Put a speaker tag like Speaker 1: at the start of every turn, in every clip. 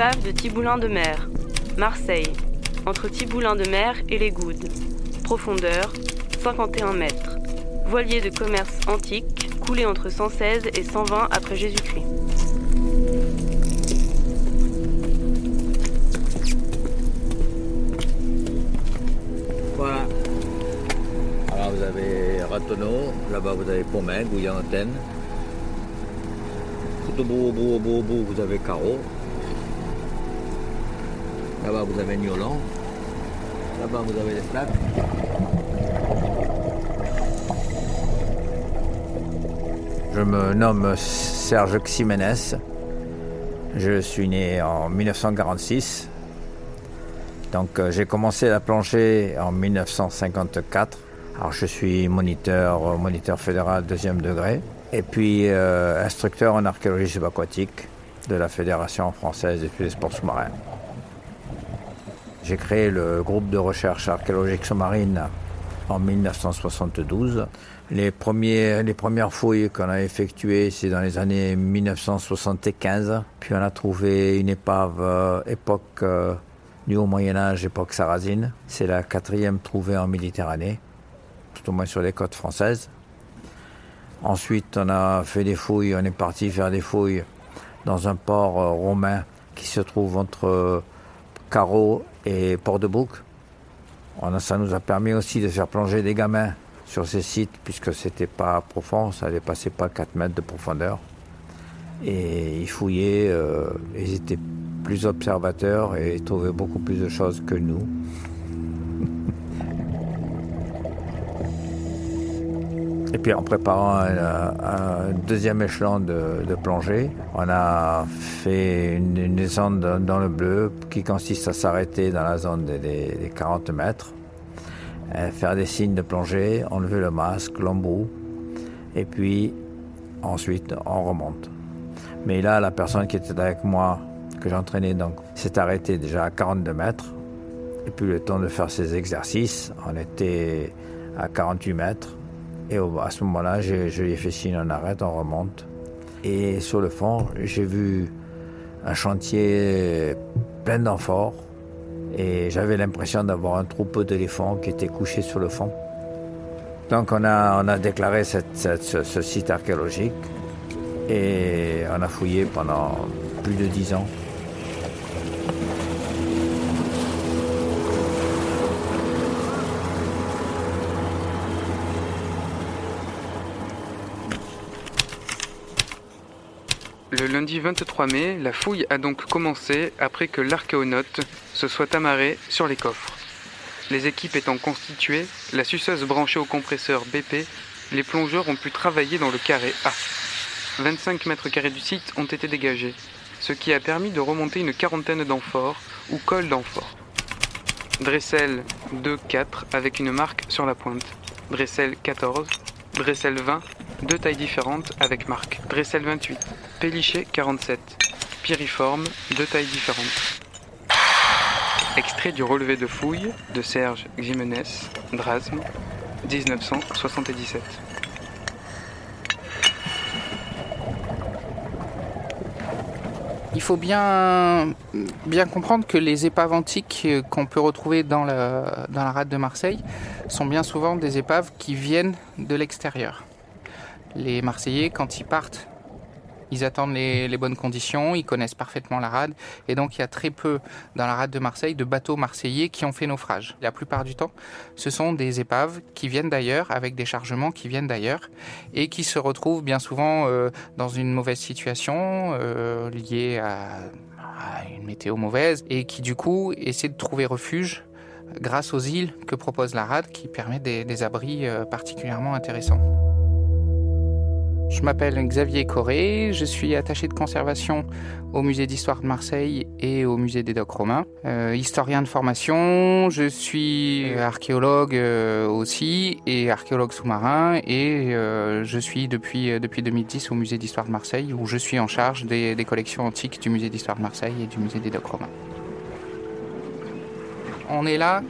Speaker 1: De Thiboulin de mer, Marseille, entre Thiboulin de mer et les Goudes. Profondeur 51 mètres. Voilier de commerce antique, coulé entre 116 et 120 après Jésus-Christ.
Speaker 2: Voilà. Alors vous avez Ratonneau, là-bas vous avez Pomain, Gouillan-Antenne. Tout au bout, au bout, au bout, au bout, vous avez Carreau. Là-bas vous avez Niolan. Là-bas vous avez les Flaques. Je me nomme Serge Ximénez. Je suis né en 1946. Donc euh, j'ai commencé la plongée en 1954. Alors je suis moniteur, euh, moniteur fédéral deuxième degré. Et puis euh, instructeur en archéologie subaquatique de la Fédération française des sports sous-marins. J'ai créé le groupe de recherche archéologique sous-marine en 1972. Les, premiers, les premières fouilles qu'on a effectuées, c'est dans les années 1975. Puis on a trouvé une épave euh, époque euh, du Haut Moyen Âge, époque sarrasine. C'est la quatrième trouvée en Méditerranée, tout au moins sur les côtes françaises. Ensuite, on a fait des fouilles, on est parti faire des fouilles dans un port euh, romain qui se trouve entre Carreau et Port-de-Bouc. Ça nous a permis aussi de faire plonger des gamins sur ces sites, puisque c'était pas profond, ça dépassait pas 4 mètres de profondeur. Et ils fouillaient, euh, ils étaient plus observateurs et trouvaient beaucoup plus de choses que nous. Et puis en préparant un, deuxième échelon de, plongée, on a fait une, descente dans, le bleu qui consiste à s'arrêter dans la zone des, des- des 40 mètres, euh, faire des signes de plongée, enlever le masque, l'embout, et puis ensuite on remonte. Mais là, la personne qui était avec moi, que j'entraînais, donc, s'est arrêtée déjà à 42 mètres. Et puis le temps de faire ces exercices, on était à 48 mètres. Et à ce moment-là, je, lui ai fait signe, on arrête, on remonte. Et sur le fond, j'ai vu un chantier plein d'amphores. Et j'avais l'impression d'avoir un troupeau d'éléphants qui était couché sur le fond. Donc on a, déclaré ce site archéologique et on a fouillé pendant plus de dix ans.
Speaker 3: Le lundi 23 mai, la fouille a donc commencé après que l'archéonaute se soit amarré sur les coffres. Les équipes étant constituées, la suceuse branchée au compresseur BP, les plongeurs ont pu travailler dans le carré A. 25 mètres carrés du site ont été dégagés, ce qui a permis de remonter une quarantaine d'amphores ou cols d'amphores. Dressel 2-4 avec une marque sur la pointe. Dressel 14, Dressel 20, deux tailles différentes avec marque. Dressel 28, Péliché 47, Piriforme, deux tailles différentes. Extrait du relevé de fouilles de Serge Ximénez, Drasme, 1977.
Speaker 4: Il faut bien, comprendre que les épaves antiques qu'on peut retrouver dans la rade de Marseille sont bien souvent des épaves qui viennent de l'extérieur. Les Marseillais, quand ils partent ils attendent les, bonnes conditions, ils connaissent parfaitement la rade, et donc il y a très peu dans la rade de Marseille de bateaux marseillais qui ont fait naufrage. La plupart du temps, ce sont des épaves qui viennent d'ailleurs, avec des chargements qui viennent d'ailleurs, et qui se retrouvent bien souvent euh, dans une mauvaise situation euh, liée à, une météo mauvaise, et qui du coup essaient de trouver refuge grâce aux îles que propose la rade, qui permet des abris euh, particulièrement intéressants. Je m'appelle Xavier Corré, je suis attaché de conservation au musée d'histoire de Marseille et au musée des docks romains. Euh, historien de formation, je suis archéologue euh, aussi et archéologue sous-marin et euh, je suis depuis, depuis 2010 au musée d'histoire de Marseille où je suis en charge des, collections antiques du musée d'histoire de Marseille et du musée des docks romains. On est là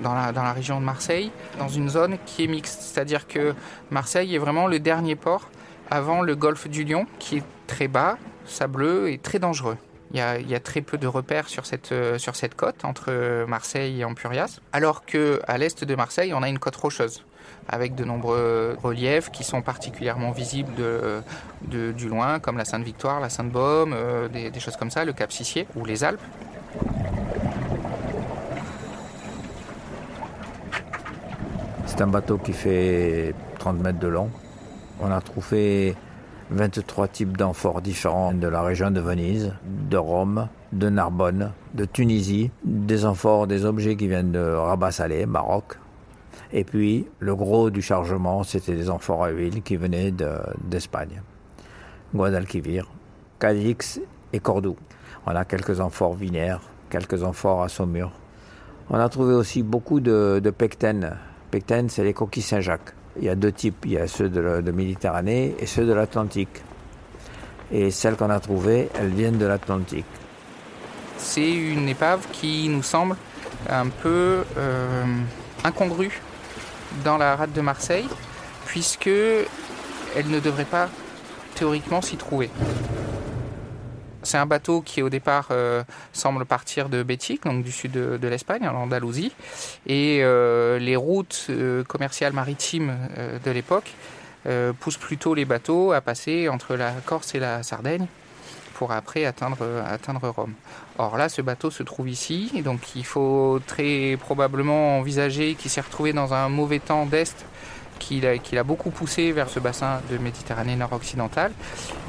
Speaker 4: dans la, dans la, région de Marseille, dans une zone qui est mixte. C'est-à-dire que Marseille est vraiment le dernier port avant le golfe du Lion, qui est très bas, sableux et très dangereux. Il y, a, très peu de repères sur cette, euh, sur cette côte entre Marseille et Ampurias, alors qu'à l'est de Marseille, on a une côte rocheuse avec de nombreux reliefs qui sont particulièrement visibles du loin, comme la Sainte-Victoire, la Sainte-Baume, euh, des, des, choses comme ça, le Cap Sissier ou les Alpes.
Speaker 2: C'est un bateau qui fait 30 mètres de long, on a trouvé 23 types d'amphores différents de la région de Venise, de Rome, de Narbonne, de Tunisie, des amphores, des objets qui viennent de Rabat Salé, Maroc. Et puis, le gros du chargement, c'était des amphores à huile qui venaient d'Espagne. Guadalquivir, Cadix et Cordoue. On a quelques amphores vinaires, quelques amphores à Saumur. On a trouvé aussi beaucoup de, de pectènes. C'est les coquilles Saint-Jacques. Il y a deux types, il y a ceux de, Méditerranée et ceux de l'Atlantique. Et celles qu'on a trouvées, elles viennent de l'Atlantique.
Speaker 4: C'est une épave qui nous semble un peu euh, incongrue dans la rade de Marseille, puisque elle ne devrait pas théoriquement s'y trouver. C'est un bateau qui au départ euh, semble partir de Bétic, donc du sud de, l'Espagne, en Andalousie. Et euh, les routes euh, commerciales maritimes de l'époque poussent plutôt les bateaux à passer entre la Corse et la Sardaigne pour après atteindre, atteindre Rome. Or là, ce bateau se trouve ici, donc il faut très probablement envisager qu'il s'est retrouvé dans un mauvais temps d'Est qu'il a, beaucoup poussé vers ce bassin de Méditerranée nord-occidentale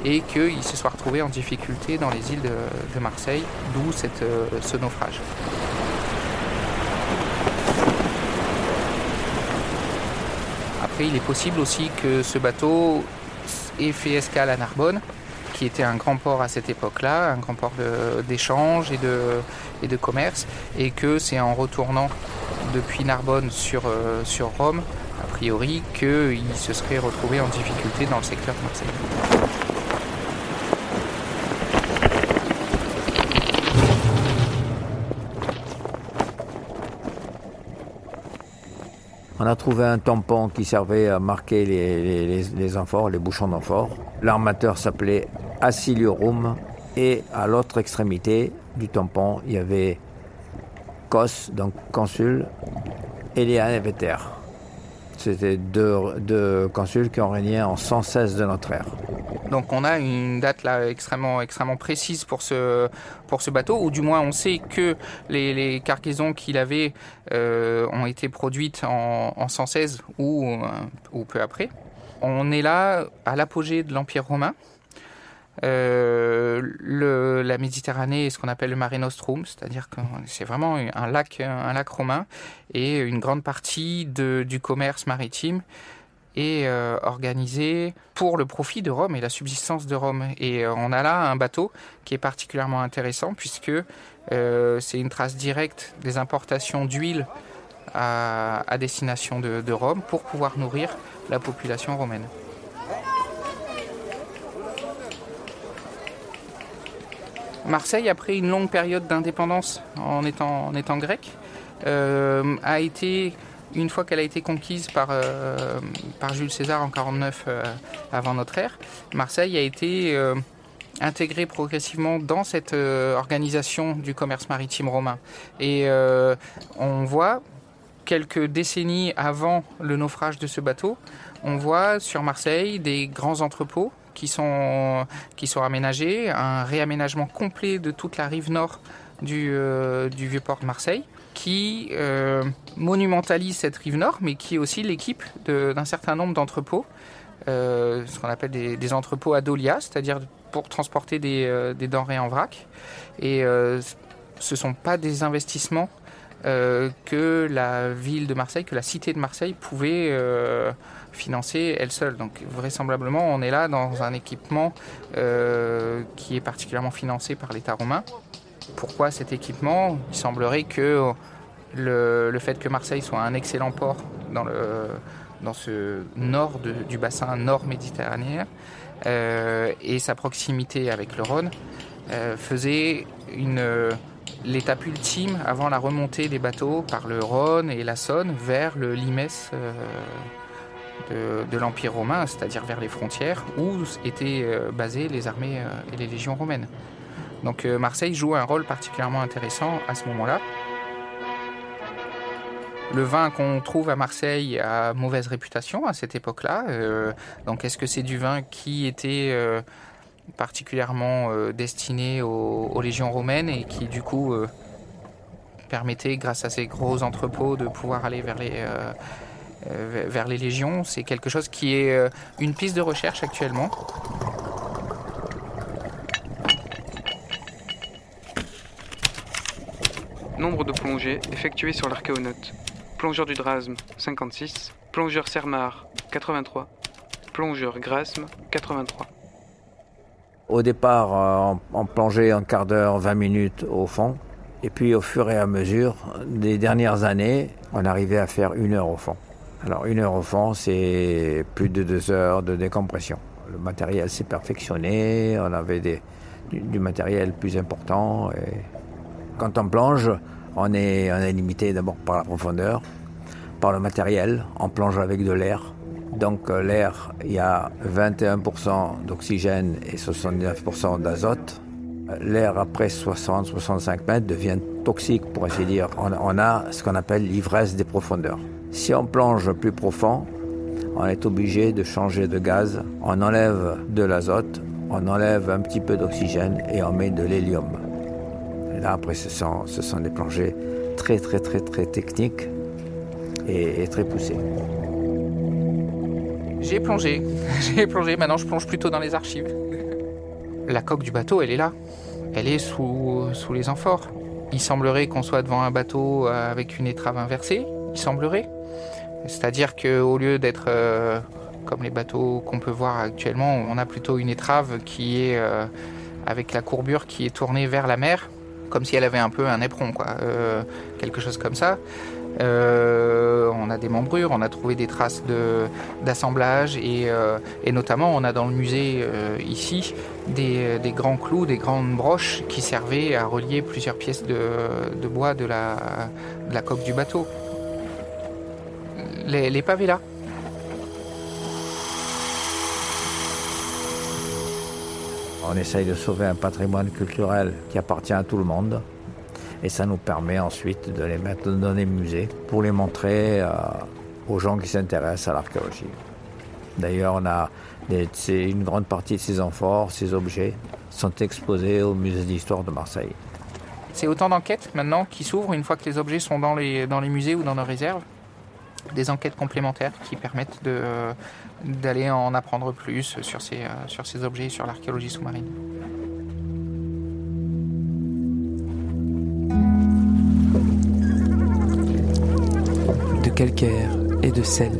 Speaker 4: et qu'il se soit retrouvé en difficulté dans les îles de, Marseille, d'où euh, ce naufrage. Après, il est possible aussi que ce bateau ait fait escale à Narbonne, qui était un grand port à cette époque-là, un grand port d'échange et de, commerce, et que c'est en retournant depuis Narbonne sur, euh, Rome priori qu'il se serait retrouvé en difficulté dans le secteur de.
Speaker 2: On a trouvé un tampon qui servait à marquer les, les, amphores, les bouchons d'amphores. L'armateur s'appelait Assiliorum et à l'autre extrémité du tampon, il y avait Cos, donc consul, et Veter. C'était deux, consuls qui ont régné en 116 de notre ère.
Speaker 4: Donc on a une date là extrêmement, extrêmement précise pour ce, pour ce bateau, ou du moins on sait que les, cargaisons qu'il avait euh, ont été produites en, 116 ou, euh, ou peu après. On est là à l'apogée de l'Empire romain, le, la Méditerranée est ce qu'on appelle le Mare Nostrum, c'est-à-dire que c'est vraiment un lac, un lac romain, et une grande partie de, du commerce maritime est euh, organisée pour le profit de Rome et la subsistance de Rome. Et euh, on a là un bateau qui est particulièrement intéressant puisque c'est une trace directe des importations d'huile à, à, destination de, de Rome pour pouvoir nourrir la population romaine. Marseille, après une longue période d'indépendance en étant, en euh, a été, une fois qu'elle a été conquise par, euh, par Jules César en 49 euh, avant notre ère, Marseille a été intégré progressivement dans cette organisation du commerce maritime romain. Et on voit quelques décennies avant le naufrage de ce bateau, on voit sur Marseille des grands entrepôts qui sont, qui sont aménagés, un réaménagement complet de toute la rive nord du, euh, du vieux port de Marseille, qui euh, monumentalise cette rive nord, mais qui est aussi l'équipe d'un certain nombre d'entrepôts, euh, ce qu'on appelle des, entrepôts à dolia, c'est-à-dire pour transporter des, des, denrées en vrac. Et ce ne sont pas des investissements que la ville de Marseille, que la cité de Marseille pouvait financer elle seule. Donc vraisemblablement, on est là dans un équipement euh, qui est particulièrement financé par l'État romain. Pourquoi cet équipement? Il semblerait que le, fait que Marseille soit un excellent port dans, le, dans ce nord du bassin nord méditerranéen euh, et sa proximité avec le Rhône euh, faisait une l'étape ultime avant la remontée des bateaux par le Rhône et la Saône vers le Limès de, l'Empire romain, c'est-à-dire vers les frontières où étaient euh, basées les armées euh, et les légions romaines. Donc euh, Marseille joue un rôle particulièrement intéressant à ce moment-là. Le vin qu'on trouve à Marseille a mauvaise réputation à cette époque-là. donc est-ce que c'est du vin qui était particulièrement destiné aux, légions romaines et qui du coup permettait, grâce à ces gros entrepôts, de pouvoir aller vers les, euh, vers les légions. C'est quelque chose qui est euh, une piste de recherche actuellement.
Speaker 3: Nombre de plongées effectuées sur l'archéonote. Plongeur du Drasme, 56. Plongeur Sermar, 83. Plongeur Grasme, 83.
Speaker 2: Au départ, euh, on plongeait un quart d'heure, 20 minutes au fond. Et puis au fur et à mesure des dernières années, on arrivait à faire une heure au fond. Alors une heure au fond, c'est plus de deux heures de décompression. Le matériel s'est perfectionné, on avait du, matériel plus important. Quand on plonge, on est, limité d'abord par la profondeur, par le matériel. On plonge avec de l'air. Donc euh, l'air, il y a 21% d'oxygène et 79% d'azote. L'air après 60-65 mètres devient toxique, pour ainsi dire. on a ce qu'on appelle l'ivresse des profondeurs. Si on plonge plus profond, on est obligé de changer de gaz. On enlève de l'azote, on enlève un petit peu d'oxygène et on met de l'hélium. Là, après, ce sont, des plongées très, très, très, très techniques et, très poussées.
Speaker 4: J'ai plongé, j'ai plongé, maintenant je plonge plutôt dans les archives. La coque du bateau, elle est là. Elle est sous, sous les amphores. Il semblerait qu'on soit devant un bateau avec une étrave inversée, il semblerait. C'est-à-dire qu'au lieu d'être euh, comme les bateaux qu'on peut voir actuellement, on a plutôt une étrave qui est euh, avec la courbure qui est tournée vers la mer, comme si elle avait un peu un éperon, quoi, euh, quelque chose comme ça. on a des membrures, on a trouvé des traces d'assemblage et, notamment on a dans le musée ici des, grands clous, des grandes broches qui servaient à relier plusieurs pièces de, bois de la coque du bateau les, pavés là.
Speaker 2: On essaye de sauver un patrimoine culturel qui appartient à tout le monde. Et ça nous permet ensuite de les mettre dans des musées pour les montrer euh, aux gens qui s'intéressent à l'archéologie. D'ailleurs, on a une grande partie de ces amphores, ces objets, sont exposés au musée d'histoire de Marseille.
Speaker 4: C'est autant d'enquêtes maintenant qui s'ouvrent une fois que les objets sont dans les, dans les musées ou dans nos réserves? Des enquêtes complémentaires qui permettent d'aller en apprendre plus sur ces, euh, sur ces objets et sur l'archéologie sous-marine.
Speaker 5: De calcaire et de sel.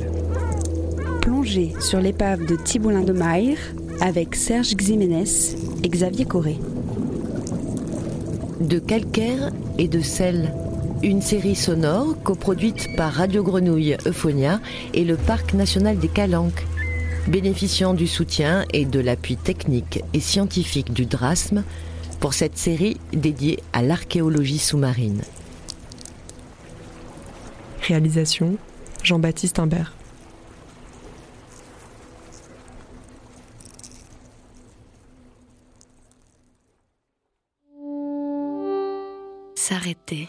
Speaker 6: Plongée sur l'épave de Thibaulin de Maire avec Serge Ximénez et Xavier Corré.
Speaker 7: De calcaire et de sel une série sonore coproduite par Radio Grenouille Euphonia et le Parc national des Calanques. Bénéficiant du soutien et de l'appui technique et scientifique du DRASM pour cette série dédiée à l'archéologie sous-marine.
Speaker 5: Réalisation Jean-Baptiste Imbert.
Speaker 8: S'arrêter.